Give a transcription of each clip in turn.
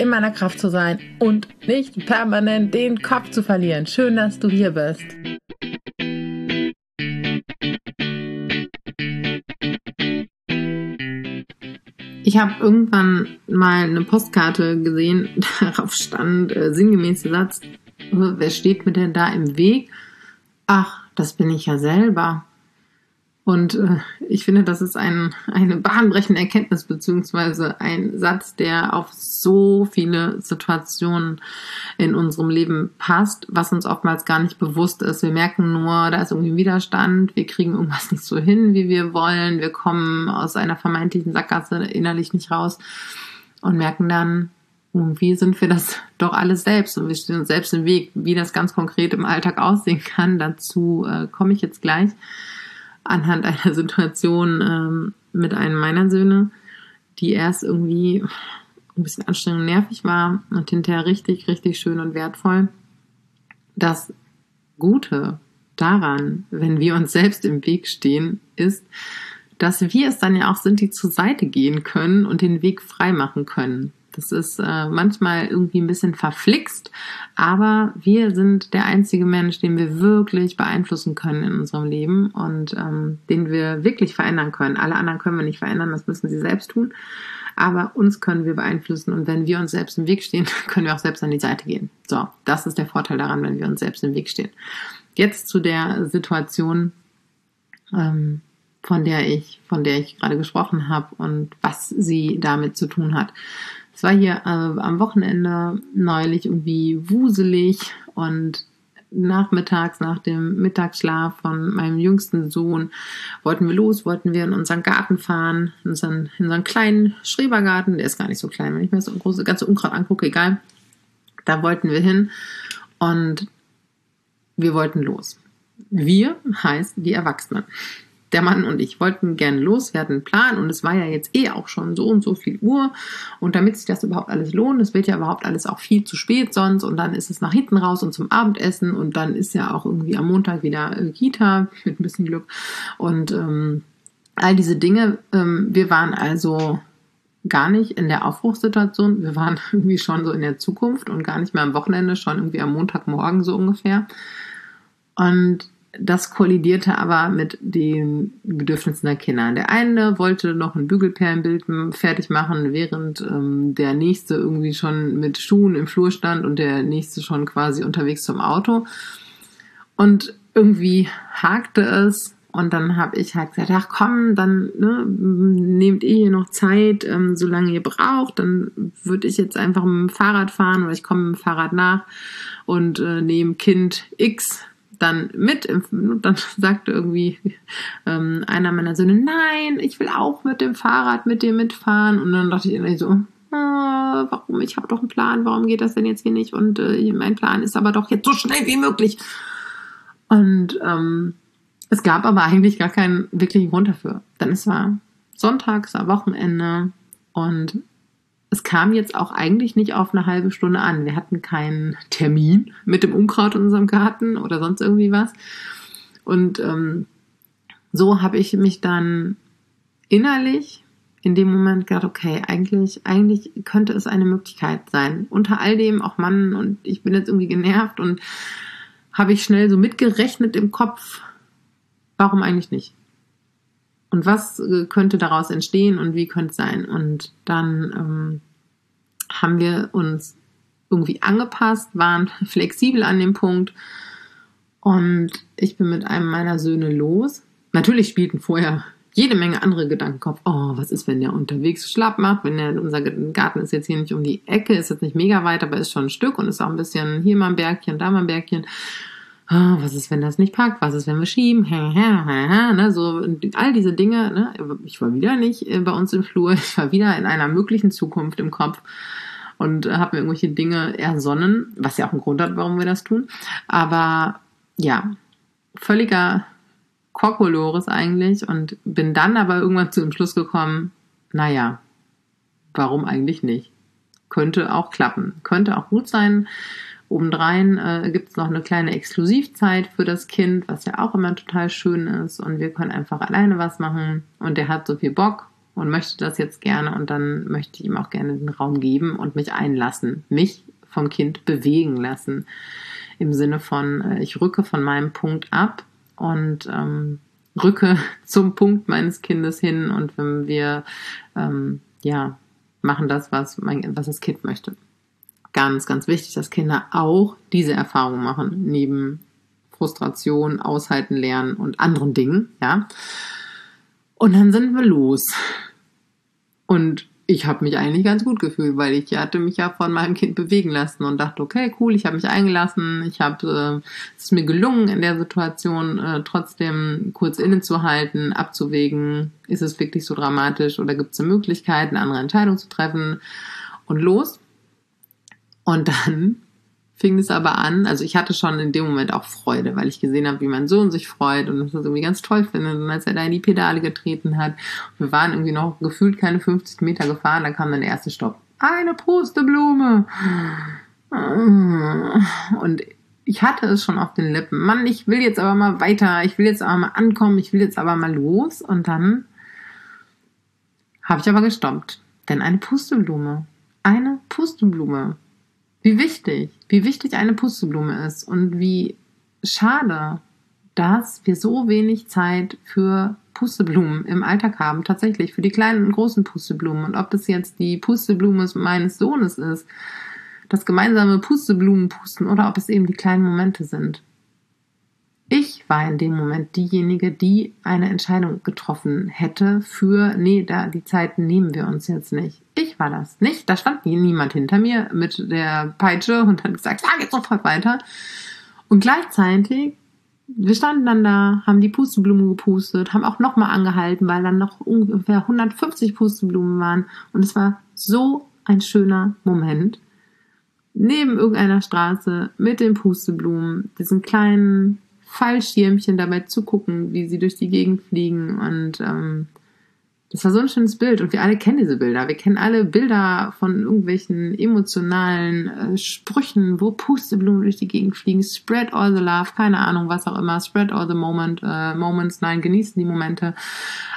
in meiner Kraft zu sein und nicht permanent den Kopf zu verlieren. Schön, dass du hier bist. Ich habe irgendwann mal eine Postkarte gesehen, darauf stand äh, sinngemäß Satz, wer steht mir denn da im Weg? Ach, das bin ich ja selber. Und äh, ich finde, das ist ein, eine bahnbrechende Erkenntnis, beziehungsweise ein Satz, der auf so viele Situationen in unserem Leben passt, was uns oftmals gar nicht bewusst ist. Wir merken nur, da ist irgendwie Widerstand, wir kriegen irgendwas nicht so hin, wie wir wollen, wir kommen aus einer vermeintlichen Sackgasse innerlich nicht raus und merken dann, irgendwie sind wir das doch alles selbst und wir stehen uns selbst im Weg. Wie das ganz konkret im Alltag aussehen kann, dazu äh, komme ich jetzt gleich anhand einer Situation ähm, mit einem meiner Söhne, die erst irgendwie ein bisschen anstrengend und nervig war und hinterher richtig, richtig schön und wertvoll. Das Gute daran, wenn wir uns selbst im Weg stehen, ist, dass wir es dann ja auch sind, die zur Seite gehen können und den Weg frei machen können. Das ist äh, manchmal irgendwie ein bisschen verflixt, aber wir sind der einzige Mensch, den wir wirklich beeinflussen können in unserem Leben und ähm, den wir wirklich verändern können. Alle anderen können wir nicht verändern, das müssen sie selbst tun. Aber uns können wir beeinflussen und wenn wir uns selbst im Weg stehen, können wir auch selbst an die Seite gehen. So, das ist der Vorteil daran, wenn wir uns selbst im Weg stehen. Jetzt zu der Situation, ähm, von der ich, von der ich gerade gesprochen habe und was sie damit zu tun hat. Es war hier äh, am Wochenende neulich irgendwie wuselig und nachmittags nach dem Mittagsschlaf von meinem jüngsten Sohn wollten wir los, wollten wir in unseren Garten fahren, in unseren, in unseren kleinen Schrebergarten, der ist gar nicht so klein, wenn ich mir das große ganze Unkraut angucke, egal. Da wollten wir hin und wir wollten los. Wir heißt die Erwachsenen der Mann und ich wollten gerne los, wir einen Plan und es war ja jetzt eh auch schon so und so viel Uhr. Und damit sich das überhaupt alles lohnt, es wird ja überhaupt alles auch viel zu spät sonst. Und dann ist es nach hinten raus und zum Abendessen. Und dann ist ja auch irgendwie am Montag wieder äh, Kita mit ein bisschen Glück. Und ähm, all diese Dinge. Ähm, wir waren also gar nicht in der Aufbruchssituation, wir waren irgendwie schon so in der Zukunft und gar nicht mehr am Wochenende, schon irgendwie am Montagmorgen so ungefähr. Und das kollidierte aber mit den Bedürfnissen der Kinder. Der eine wollte noch ein Bügelperlenbild fertig machen, während ähm, der nächste irgendwie schon mit Schuhen im Flur stand und der nächste schon quasi unterwegs zum Auto. Und irgendwie hakte es. Und dann habe ich halt gesagt, ach komm, dann ne, nehmt ihr hier noch Zeit, ähm, solange ihr braucht. Dann würde ich jetzt einfach mit dem Fahrrad fahren oder ich komme mit dem Fahrrad nach und äh, nehme Kind X dann mit. Dann sagte irgendwie ähm, einer meiner Söhne, nein, ich will auch mit dem Fahrrad mit dir mitfahren. Und dann dachte ich irgendwie so, ah, warum? Ich habe doch einen Plan, warum geht das denn jetzt hier nicht? Und äh, mein Plan ist aber doch jetzt so schnell wie möglich. Und ähm, es gab aber eigentlich gar keinen wirklichen Grund dafür. Denn es war Sonntag, es war Wochenende und es kam jetzt auch eigentlich nicht auf eine halbe Stunde an. Wir hatten keinen Termin mit dem Unkraut in unserem Garten oder sonst irgendwie was. Und ähm, so habe ich mich dann innerlich in dem Moment gedacht, okay, eigentlich, eigentlich könnte es eine Möglichkeit sein. Unter all dem auch Mann und ich bin jetzt irgendwie genervt und habe ich schnell so mitgerechnet im Kopf, warum eigentlich nicht? Und was äh, könnte daraus entstehen und wie könnte es sein. Und dann ähm, haben wir uns irgendwie angepasst, waren flexibel an dem Punkt und ich bin mit einem meiner Söhne los. Natürlich spielten vorher jede Menge andere Gedanken Kopf. Oh, was ist, wenn der unterwegs schlapp macht? Wenn der, unser Garten ist jetzt hier nicht um die Ecke, ist jetzt nicht mega weit, aber ist schon ein Stück und ist auch ein bisschen hier mal ein Bergchen, da mal ein Bergchen oh, was ist, wenn das nicht packt, was ist, wenn wir schieben, ne, so all diese Dinge. Ne? Ich war wieder nicht äh, bei uns im Flur, ich war wieder in einer möglichen Zukunft im Kopf und habe mir irgendwelche Dinge ersonnen, was ja auch einen Grund hat, warum wir das tun. Aber ja, völliger Kokolores eigentlich und bin dann aber irgendwann zu dem Schluss gekommen, naja, warum eigentlich nicht? Könnte auch klappen, könnte auch gut sein. Obendrein äh, gibt es noch eine kleine Exklusivzeit für das Kind, was ja auch immer total schön ist. Und wir können einfach alleine was machen. Und der hat so viel Bock und möchte das jetzt gerne. Und dann möchte ich ihm auch gerne den Raum geben und mich einlassen. Mich vom Kind bewegen lassen. Im Sinne von, äh, ich rücke von meinem Punkt ab und ähm, rücke zum Punkt meines Kindes hin. Und wenn wir, ähm, ja, machen das, was, mein, was das Kind möchte ganz, ganz wichtig, dass Kinder auch diese Erfahrung machen, neben Frustration, Aushalten, Lernen und anderen Dingen, ja. Und dann sind wir los. Und ich habe mich eigentlich ganz gut gefühlt, weil ich hatte mich ja von meinem Kind bewegen lassen und dachte, okay, cool, ich habe mich eingelassen, ich habe, äh, es ist mir gelungen in der Situation äh, trotzdem kurz innezuhalten, abzuwägen, ist es wirklich so dramatisch oder gibt es eine andere Entscheidung zu treffen und los. Und dann fing es aber an, also ich hatte schon in dem Moment auch Freude, weil ich gesehen habe, wie mein Sohn sich freut und das irgendwie ganz toll findet. Und als er da in die Pedale getreten hat, wir waren irgendwie noch gefühlt keine 50 Meter gefahren, dann kam dann der erste Stopp. Eine Pusteblume! Und ich hatte es schon auf den Lippen. Mann, ich will jetzt aber mal weiter, ich will jetzt aber mal ankommen, ich will jetzt aber mal los. Und dann habe ich aber gestoppt. Denn eine Pusteblume. Eine Pusteblume wie wichtig, wie wichtig eine Pusteblume ist und wie schade, dass wir so wenig Zeit für Pusteblumen im Alltag haben, tatsächlich für die kleinen und großen Pusteblumen. Und ob das jetzt die Pusteblume meines Sohnes ist, das gemeinsame Pusteblumenpusten oder ob es eben die kleinen Momente sind. War in dem Moment diejenige, die eine Entscheidung getroffen hätte für, nee, da, die Zeit nehmen wir uns jetzt nicht. Ich war das nicht. Da stand niemand hinter mir mit der Peitsche und hat gesagt, sag jetzt sofort weiter. Und gleichzeitig, wir standen dann da, haben die Pusteblume gepustet, haben auch nochmal angehalten, weil dann noch ungefähr 150 Pusteblumen waren. Und es war so ein schöner Moment. Neben irgendeiner Straße mit den Pusteblumen, diesen kleinen Fallschirmchen dabei zugucken, wie sie durch die Gegend fliegen und ähm, das war so ein schönes Bild und wir alle kennen diese Bilder. Wir kennen alle Bilder von irgendwelchen emotionalen äh, Sprüchen, wo Pusteblumen durch die Gegend fliegen. Spread all the love, keine Ahnung, was auch immer. Spread all the moment, äh, moments, nein, genießen die Momente.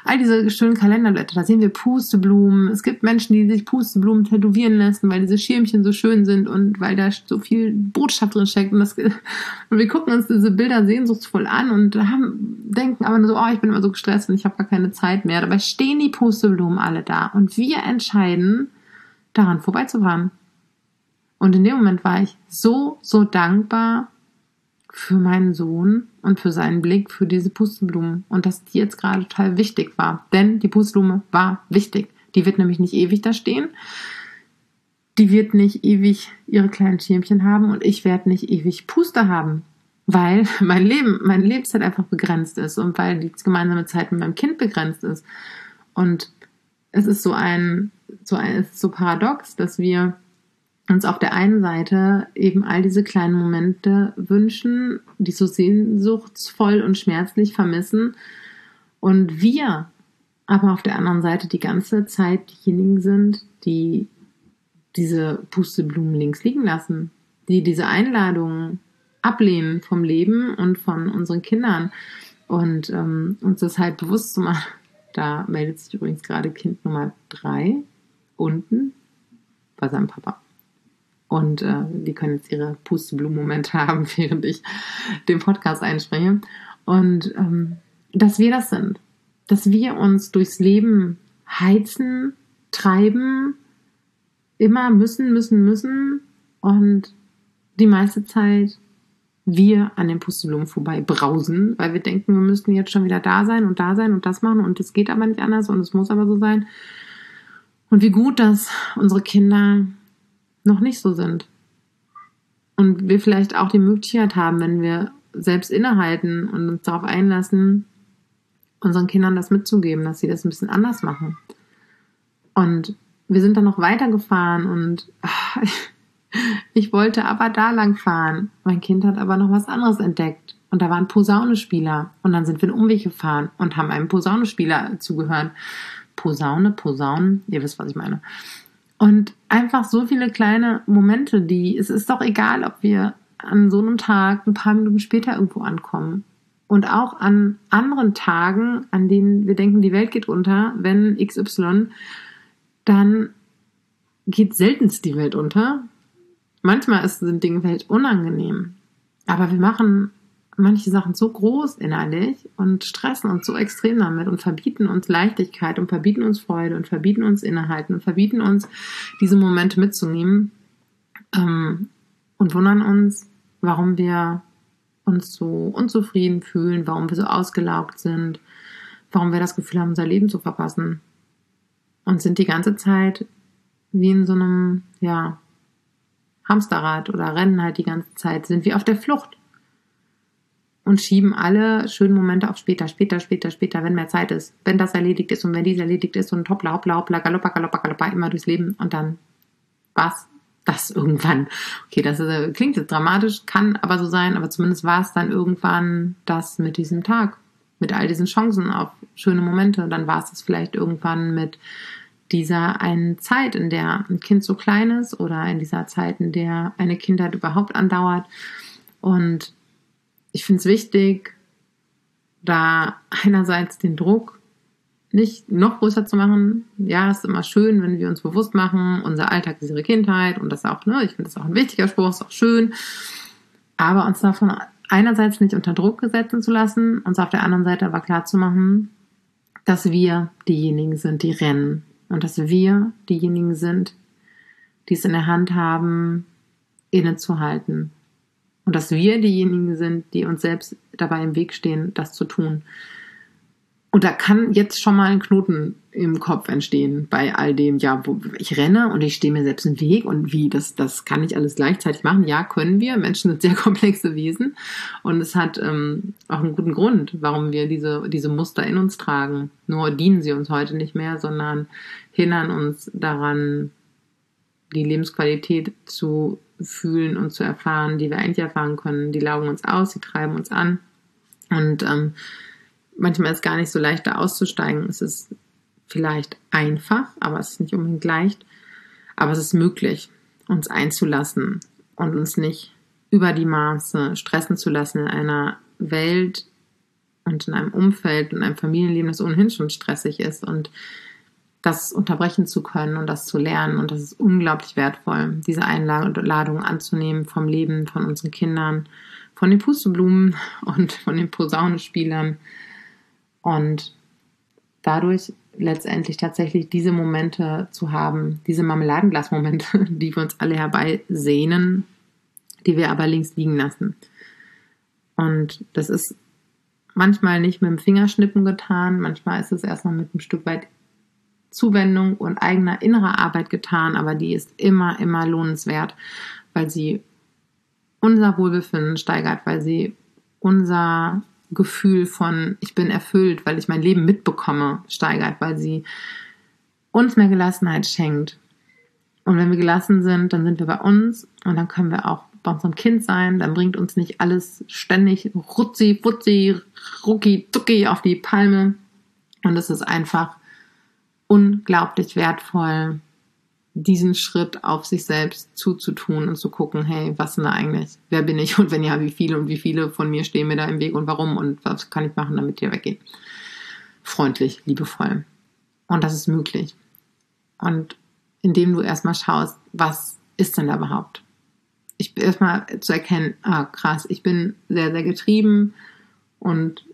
All diese schönen Kalenderblätter, da sehen wir Pusteblumen. Es gibt Menschen, die sich Pusteblumen tätowieren lassen, weil diese Schirmchen so schön sind und weil da so viel Botschaft drin steckt. Und, das, und wir gucken uns diese Bilder sehnsuchtsvoll an und haben, denken aber nur so, oh, ich bin immer so gestresst und ich habe gar keine Zeit mehr. Dabei stehen die Pusteblumen alle da und wir entscheiden, daran vorbeizufahren. Und in dem Moment war ich so, so dankbar für meinen Sohn und für seinen Blick für diese Pusteblumen und dass die jetzt gerade total wichtig war. Denn die Pusteblume war wichtig. Die wird nämlich nicht ewig da stehen. Die wird nicht ewig ihre kleinen Schirmchen haben und ich werde nicht ewig Puste haben weil mein Leben, meine Lebenszeit einfach begrenzt ist und weil die gemeinsame Zeit mit meinem Kind begrenzt ist. Und es ist so ein, so ein, es ist so paradox, dass wir uns auf der einen Seite eben all diese kleinen Momente wünschen, die so sehnsuchtsvoll und schmerzlich vermissen und wir aber auf der anderen Seite die ganze Zeit diejenigen sind, die diese Pusteblumen links liegen lassen, die diese Einladungen ablehnen vom Leben und von unseren Kindern und ähm, uns das halt bewusst zu machen. Da meldet sich übrigens gerade Kind Nummer drei unten bei seinem Papa. Und äh, die können jetzt ihre Pusteblumen-Momente haben, während ich den Podcast einspreche. Und ähm, dass wir das sind. Dass wir uns durchs Leben heizen, treiben, immer müssen, müssen, müssen und die meiste Zeit wir an den Pusteblumen vorbei brausen, weil wir denken, wir müssten jetzt schon wieder da sein und da sein und das machen und es geht aber nicht anders und es muss aber so sein. Und wie gut, dass unsere Kinder noch nicht so sind. Und wir vielleicht auch die Möglichkeit haben, wenn wir selbst innehalten und uns darauf einlassen, unseren Kindern das mitzugeben, dass sie das ein bisschen anders machen. Und wir sind dann noch weitergefahren und ich wollte aber da lang fahren. Mein Kind hat aber noch was anderes entdeckt. Und da waren Posaunespieler. Und dann sind wir einen Umweg gefahren und haben einem Posaunespieler zugehört. Posaune, Posaunen, ihr wisst, was ich meine. Und einfach so viele kleine Momente, die, es ist doch egal, ob wir an so einem Tag ein paar Minuten später irgendwo ankommen. Und auch an anderen Tagen, an denen wir denken, die Welt geht unter, wenn XY, dann geht seltenst die Welt unter. Manchmal sind Dinge vielleicht unangenehm. Aber wir machen manche Sachen so groß innerlich und stressen uns so extrem damit und verbieten uns Leichtigkeit und verbieten uns Freude und verbieten uns Innehalten und verbieten uns, diese Momente mitzunehmen ähm, und wundern uns, warum wir uns so unzufrieden fühlen, warum wir so ausgelaugt sind, warum wir das Gefühl haben, unser Leben zu verpassen und sind die ganze Zeit wie in so einem, ja, Hamsterrad oder rennen halt die ganze Zeit, sind wie auf der Flucht und schieben alle schönen Momente auf später, später, später, später, wenn mehr Zeit ist, wenn das erledigt ist und wenn dies erledigt ist und hoppla, hoppla, hoppla, galoppa, galoppa, galoppa, immer durchs Leben und dann was das irgendwann. Okay, das ist, äh, klingt jetzt dramatisch, kann aber so sein, aber zumindest war es dann irgendwann das mit diesem Tag, mit all diesen Chancen auf schöne Momente. Und dann war es das vielleicht irgendwann mit dieser einen Zeit, in der ein Kind so klein ist oder in dieser Zeit, in der eine Kindheit überhaupt andauert. Und ich finde es wichtig, da einerseits den Druck nicht noch größer zu machen. Ja, es ist immer schön, wenn wir uns bewusst machen, unser Alltag ist ihre Kindheit und das auch, ne, ich finde das auch ein wichtiger Spruch, ist auch schön. Aber uns davon einerseits nicht unter Druck setzen zu lassen, uns auf der anderen Seite aber klar zu machen, dass wir diejenigen sind, die rennen und dass wir diejenigen sind, die es in der Hand haben, innezuhalten und dass wir diejenigen sind, die uns selbst dabei im Weg stehen, das zu tun. Und da kann jetzt schon mal ein Knoten im Kopf entstehen bei all dem, ja, wo ich renne und ich stehe mir selbst im Weg und wie, das, das kann ich alles gleichzeitig machen. Ja, können wir. Menschen sind sehr komplexe Wesen und es hat ähm, auch einen guten Grund, warum wir diese, diese Muster in uns tragen. Nur dienen sie uns heute nicht mehr, sondern hindern uns daran, die Lebensqualität zu fühlen und zu erfahren, die wir eigentlich erfahren können. Die laugen uns aus, sie treiben uns an und ähm, manchmal ist es gar nicht so leicht, da auszusteigen. Es ist vielleicht einfach, aber es ist nicht unbedingt leicht. Aber es ist möglich, uns einzulassen und uns nicht über die Maße stressen zu lassen in einer Welt und in einem Umfeld und einem Familienleben, das ohnehin schon stressig ist und das unterbrechen zu können und das zu lernen. Und das ist unglaublich wertvoll, diese Einladung anzunehmen vom Leben, von unseren Kindern, von den Pusteblumen und von den Posaunenspielern und dadurch letztendlich tatsächlich diese Momente zu haben, diese Marmeladenglasmomente, die wir uns alle herbeisehnen, die wir aber links liegen lassen. Und das ist manchmal nicht mit dem Fingerschnippen getan, manchmal ist es erstmal mit ein Stück weit Zuwendung und eigener innerer Arbeit getan, aber die ist immer, immer lohnenswert, weil sie unser Wohlbefinden steigert, weil sie unser Gefühl von, ich bin erfüllt, weil ich mein Leben mitbekomme, steigert, weil sie uns mehr Gelassenheit schenkt. Und wenn wir gelassen sind, dann sind wir bei uns und dann können wir auch bei unserem Kind sein. Dann bringt uns nicht alles ständig rutzi, putzi, rucki, tucki auf die Palme. Und es ist einfach unglaublich wertvoll, diesen Schritt auf sich selbst zuzutun und zu gucken, hey, was denn da eigentlich? Wer bin ich und wenn ja, wie viele und wie viele von mir stehen mir da im Weg und warum und was kann ich machen, damit die weggehen? Freundlich, liebevoll. Und das ist möglich. Und indem du erstmal schaust, was ist denn da überhaupt? Ich erstmal zu erkennen, ah, krass, ich bin sehr, sehr getrieben und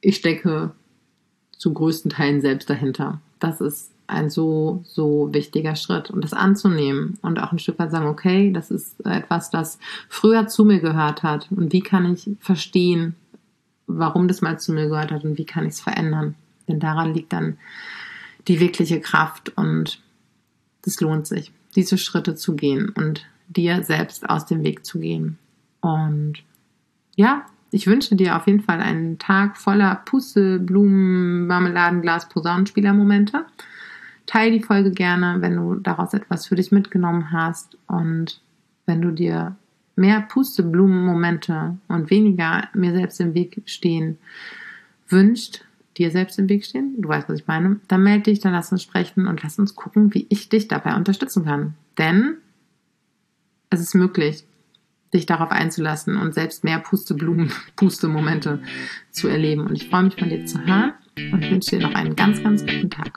ich stecke zu größten Teilen selbst dahinter. Das ist ein so, so wichtiger Schritt und das anzunehmen und auch ein Stück weit sagen, okay, das ist etwas, das früher zu mir gehört hat und wie kann ich verstehen, warum das mal zu mir gehört hat und wie kann ich es verändern. Denn daran liegt dann die wirkliche Kraft und es lohnt sich, diese Schritte zu gehen und dir selbst aus dem Weg zu gehen. Und ja, ich wünsche dir auf jeden Fall einen Tag voller Pusse, Blumen, Marmeladenglas, Posaunenspielermomente. momente teile die Folge gerne, wenn du daraus etwas für dich mitgenommen hast und wenn du dir mehr Pusteblumenmomente und weniger mir selbst im Weg stehen wünscht, dir selbst im Weg stehen, du weißt, was ich meine, dann melde dich, dann lass uns sprechen und lass uns gucken, wie ich dich dabei unterstützen kann. Denn es ist möglich, dich darauf einzulassen und selbst mehr Pusteblumen, Pustemomente zu erleben. Und ich freue mich von dir zu hören und wünsche dir noch einen ganz, ganz guten Tag.